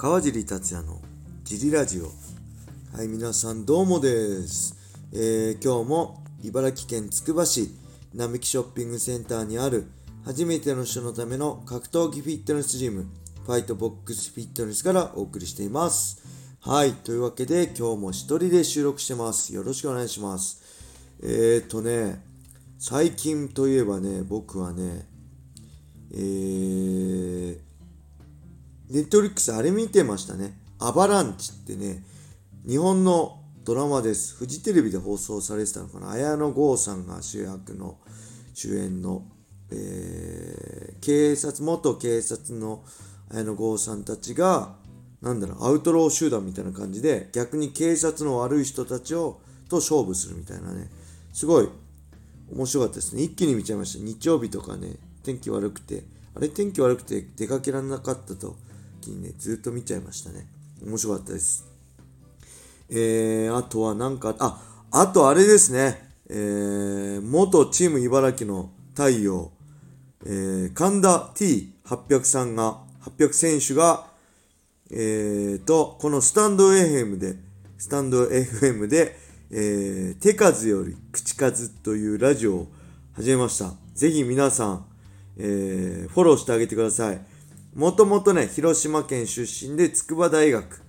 川尻達也のジリラジオ。はい皆さんどうもです、えー今日も茨城県つくば市並木ショッピングセンターにある初めての人のための格闘技フィットネスジムファイトボックスフィットネスからお送りしています。はいというわけで今日も一人で収録してます。よろしくお願いします。えーとね最近といえばね僕はねえーネットリックスあれ見てましたね。アバランチってね、日本のドラマです。フジテレビで放送されてたのかな。綾野剛さんが主役の、主演の、えー警察、元警察の綾野剛さんたちが、なんだろう、アウトロー集団みたいな感じで、逆に警察の悪い人たちを、と勝負するみたいなね。すごい面白かったですね。一気に見ちゃいました。日曜日とかね、天気悪くて、あれ天気悪くて出かけられなかったときにね、ずっと見ちゃいましたね。面白かったです。えー、あとはなんか、あ、あとあれですね。えー、元チーム茨城の太陽、えー、神田 T800 さんが、800選手が、えーと、このスタンド FM で、スタンド FM で、えー、手数より口数というラジオを始めました。ぜひ皆さん、えー、フォローしてあげてください。もともとね、広島県出身で筑波大学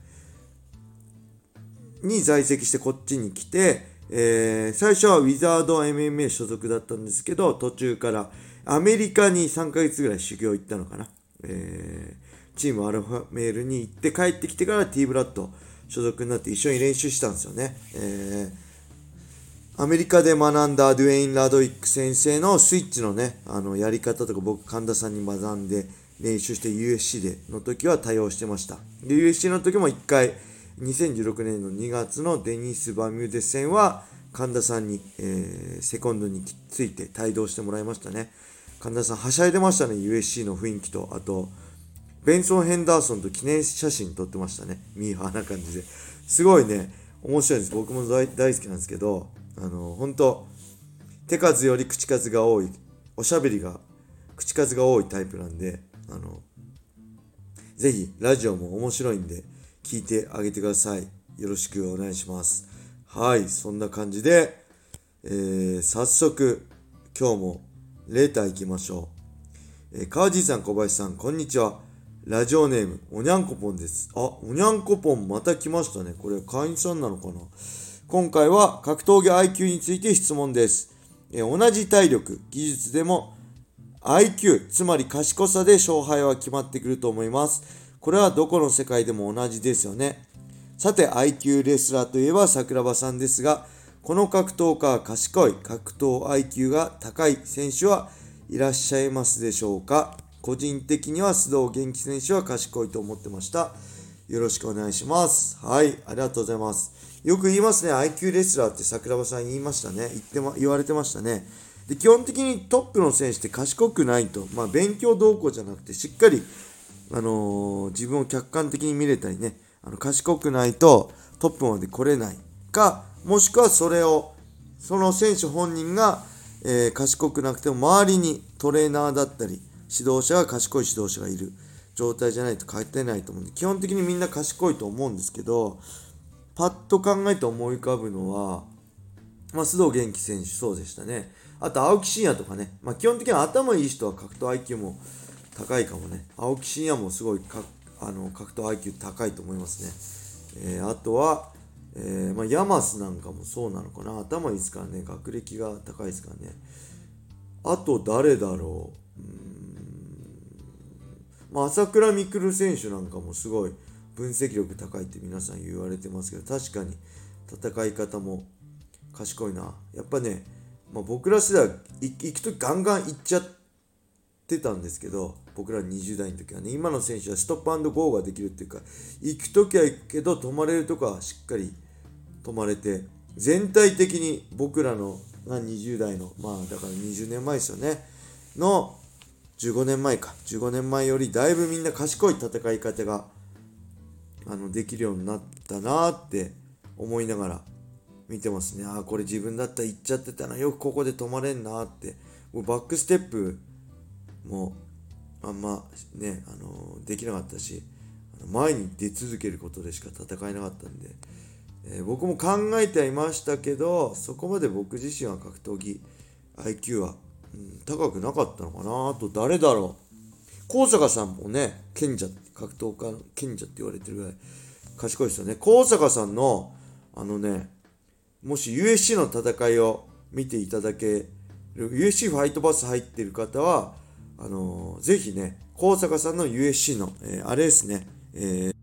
に在籍してこっちに来て、えー最初はウィザード MMA 所属だったんですけど、途中からアメリカに3ヶ月ぐらい修行行ったのかな。えーチームアルファメールに行って帰ってきてから T ブラッド所属になって一緒に練習したんですよね。えーアメリカで学んだドゥエイン・ラドウィック先生のスイッチのね、あのやり方とか僕、神田さんに学んで練習して USC での時は対応してました。で、USC の時も1回、2016年の2月のデニス・バミューデス戦は神田さんに、えーセコンドについて帯同してもらいましたね。神田さん、はしゃいでましたね、USC の雰囲気と、あと、ベンソン・ヘンダーソンと記念写真撮ってましたね。ミーハーな感じで。すごいね、面白いです。僕も大大好きなんですけど、あの、本当手数より口数が多い、おしゃべりが、口数が多いタイプなんで、あの、ぜひ、ラジオも面白いんで、聞いてあげてください。よろしくお願いします。はい、そんな感じで、えー、早速、今日もレーター行きましょう。えー川地さん、小林さん、こんにちは。ラジオネーム、おにゃんこぽんです。あ、おにゃんこぽんまた来ましたね。これ、会員さんなのかな？今回は格闘技 IQ について質問です。えー同じ体力、技術でも IQ、つまり賢さで勝敗は決まってくると思います。これはどこの世界でも同じですよね。さて、IQ レスラーといえば桜庭さんですが、この格闘家は賢い、格闘 IQ が高い選手はいらっしゃいますでしょうか個人的には須藤元気選手は賢いと思ってました。よろしくお願いします。はい、ありがとうございます。よく言いますね、IQ レスラーって桜庭さん言いましたね。言ってま、言われてましたね。で、基本的にトップの選手って賢くないと、まあ勉強動向じゃなくて、しっかりあのー自分を客観的に見れたりね、あの賢くないとトップまで来れない。か、もしくはそれを、その選手本人が、えー賢くなくても周りにトレーナーだったり、指導者が賢い指導者がいる。状態じゃないと勝てないと思うんで、基本的にみんな賢いと思うんですけど、パッと考えて思い浮かぶのは、まあ、須藤元気選手、そうでしたね。あと、青木真也とかね。まあ、基本的には頭いい人は格闘 IQ も高いかもね。青木真也もすごいかあの格闘 IQ 高いと思いますね。えーあとは、えーまあ、ヤマスなんかもそうなのかな。頭いいですからね。学歴が高いですからね。あと、誰だろう。うーんまあ、朝倉未来選手なんかもすごい分析力高いって皆さん言われてますけど、確かに戦い方も賢いな。やっぱね、まあ、僕ら世代い行くとガンガン行っちゃってたんですけど、僕ら20代の時はね、今の選手はストップゴーができるっていうか、行く時は行くけど、止まれるとこはしっかり止まれて、全体的に僕らのが20代の、まあだから20年前ですよね、の15年前か、15年前よりだいぶみんな賢い戦い方があのできるようになったなって思いながら見てますね。ああ、これ自分だったら行っちゃってたな。よくここで止まれんなって。もうバックステップもあんまね、あのできなかったし、前に出続けることでしか戦えなかったんで、えー、僕も考えてはいましたけどそこまで僕自身は格闘技 IQ は、うん、高くなかったのかなあと誰だろう高坂さんもね賢者格闘家の賢者って言われてるぐらい賢いですよね高坂さんのあのねもし USC の戦いを見ていただける USC ファイトバス入ってる方はあのー、ぜひね高坂さんの USC の、えー、あれですね、えー、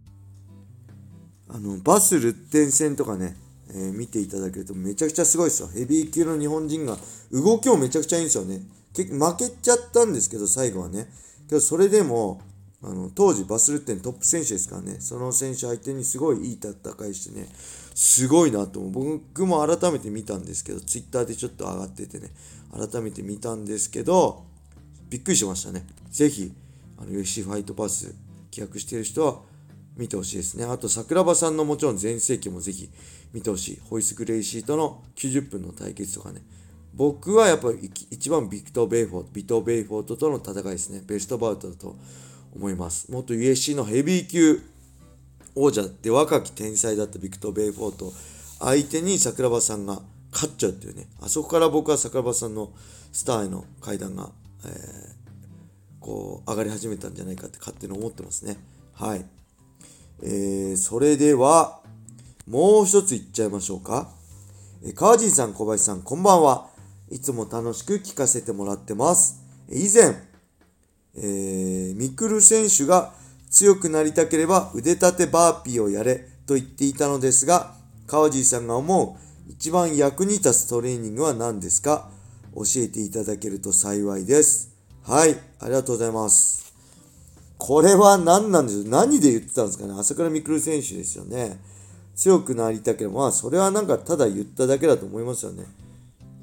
あのバスルッテン戦とかね、えー、見ていただけるとめちゃくちゃすごいですよ。ヘビー級の日本人が動きもめちゃくちゃいいんですよね。結負けちゃったんですけど最後はね。けどそれでもあの当時バスルッテントップ選手ですからね。その選手相手にすごいいい戦いしてね。すごいなと思う。僕も改めて見たんですけどツイッターでちょっと上がっててね。改めて見たんですけどびっくりしましたね。ぜひあの UFC ファイトパス規約してる人は見てほしいですね。あと桜庭さんのもちろん全盛期もぜひ見てほしい。ホイス・グレイシーとの90分の対決とかね。僕はやっぱり一番ビクトー・ベウフォート、ビクトー・ベウフォートとの戦いですね。ベストバウトと思います。元 UFC のヘビー級王者で若き天才だったビクトー・ベウフォート相手に桜庭さんが勝っちゃうっていうね。あそこから僕は桜庭さんのスターへの階段が、えー、こう上がり始めたんじゃないかって勝手に思ってますね。はい。えー、それでは、もう一ついっちゃいましょうか。え川尻さん、小林さん、こんばんは。いつも楽しく聞かせてもらってます。以前、えー、ミクル選手が強くなりたければ腕立てバーピーをやれと言っていたのですが、川尻さんが思う一番役に立つトレーニングは何ですか？教えていただけると幸いです。はい、ありがとうございます。これは何なんでしょう？何で言ってたんですかね？朝倉未来選手ですよね。強くなりたければ、まあそれはなんかただ言っただけだと思いますよね。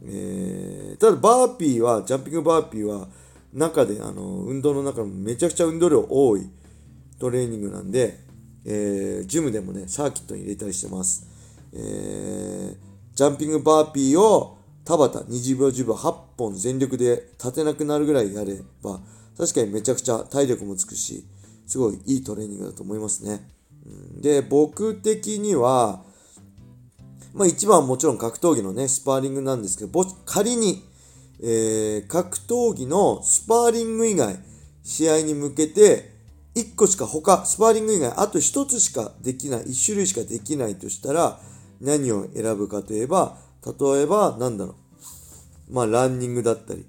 えー、ただバーピーは、ジャンピングバーピーは、中で、あの、運動の中でもめちゃくちゃ運動量多いトレーニングなんで、えー、ジムでもね、サーキットに入れたりしてます。えー、ジャンピングバーピーをタバタ20秒10秒8本全力で立てなくなるぐらいやれば、確かにめちゃくちゃ体力もつくし、すごいいいトレーニングだと思いますね。で、僕的には、まあ一番はもちろん格闘技のね、スパーリングなんですけど、仮に、えー、格闘技のスパーリング以外、試合に向けて、1個しか他、スパーリング以外、あと1つしかできない、1種類しかできないとしたら、何を選ぶかといえば、例えば、なんだろう。まあ、ランニングだったり、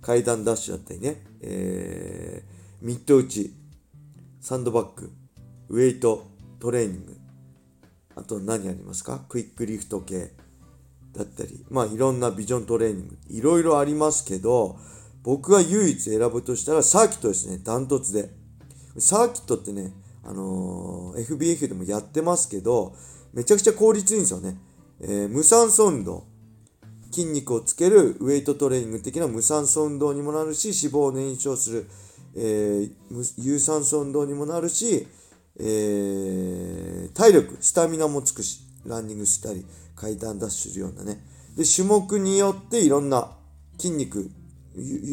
階段ダッシュだったりね、えー、ミッド打ち、サンドバッグ、ウェイト、トレーニング、あと何ありますか？クイックリフト系。だったり、まあいろんなビジョントレーニング、いろいろありますけど、僕が唯一選ぶとしたらサーキットですね、ダントツで。サーキットってね、あのー、FBF でもやってますけど、めちゃくちゃ効率いいんですよね。えー、無酸素運動。筋肉をつけるウェイトトレーニング的な無酸素運動にもなるし、脂肪を燃焼する、えー、有酸素運動にもなるし、えー、体力、スタミナもつくし、ランニングしたり、階段ダッシュするようなね。で、種目によっていろんな筋肉、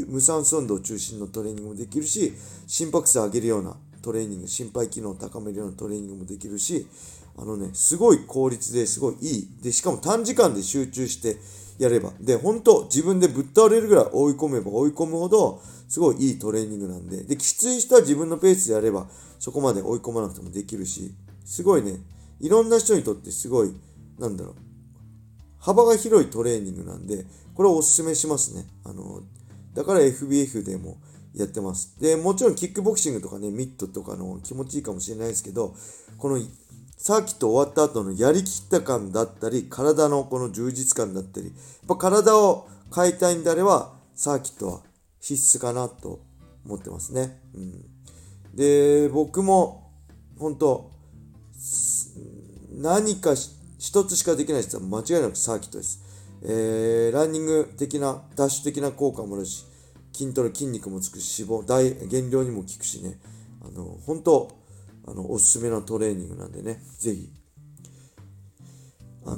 無酸素運動中心のトレーニングもできるし、心拍数上げるようなトレーニング、心肺機能を高めるようなトレーニングもできるし、あのね、すごい効率ですごいいい。で、しかも短時間で集中してやれば。で、本当自分でぶっ倒れるぐらい追い込めば追い込むほど、すごいいいトレーニングなんで。で、きつい人は自分のペースでやれば、そこまで追い込まなくてもできるし、すごいね、いろんな人にとってすごい、なんだろう、幅が広いトレーニングなんで、これをおすすめしますね。あの、だから FBF でもやってます。で、もちろんキックボクシングとかね、ミットとかの気持ちいいかもしれないですけど、このサーキット終わった後のやりきった感だったり、体のこの充実感だったり、やっぱ体を変えたいんであれば、サーキットは必須かなと思ってますね。うん、で、僕も、本当何かし一つしかできない人は間違いなくサーキットです。えー、ランニング的な、ダッシュ的な効果もあるし、筋トレ、筋肉もつくし、脂肪、大減量にも効くしね、あの、本当あの、おすすめのトレーニングなんでね、ぜひ、あの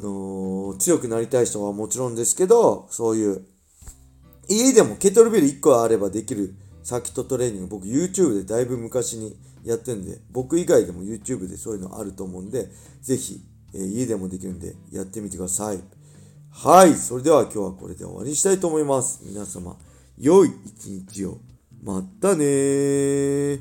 ー、強くなりたい人はもちろんですけど、そういう、家でもケトルベル1個あればできるサーキットトレーニング、僕 YouTube でだいぶ昔にやってんで、僕以外でも YouTube でそういうのあると思うんで、ぜひ、え家でもできるんでやってみてください。はい。それでは今日はこれで終わりにしたいと思います。皆様、良い一日を。またね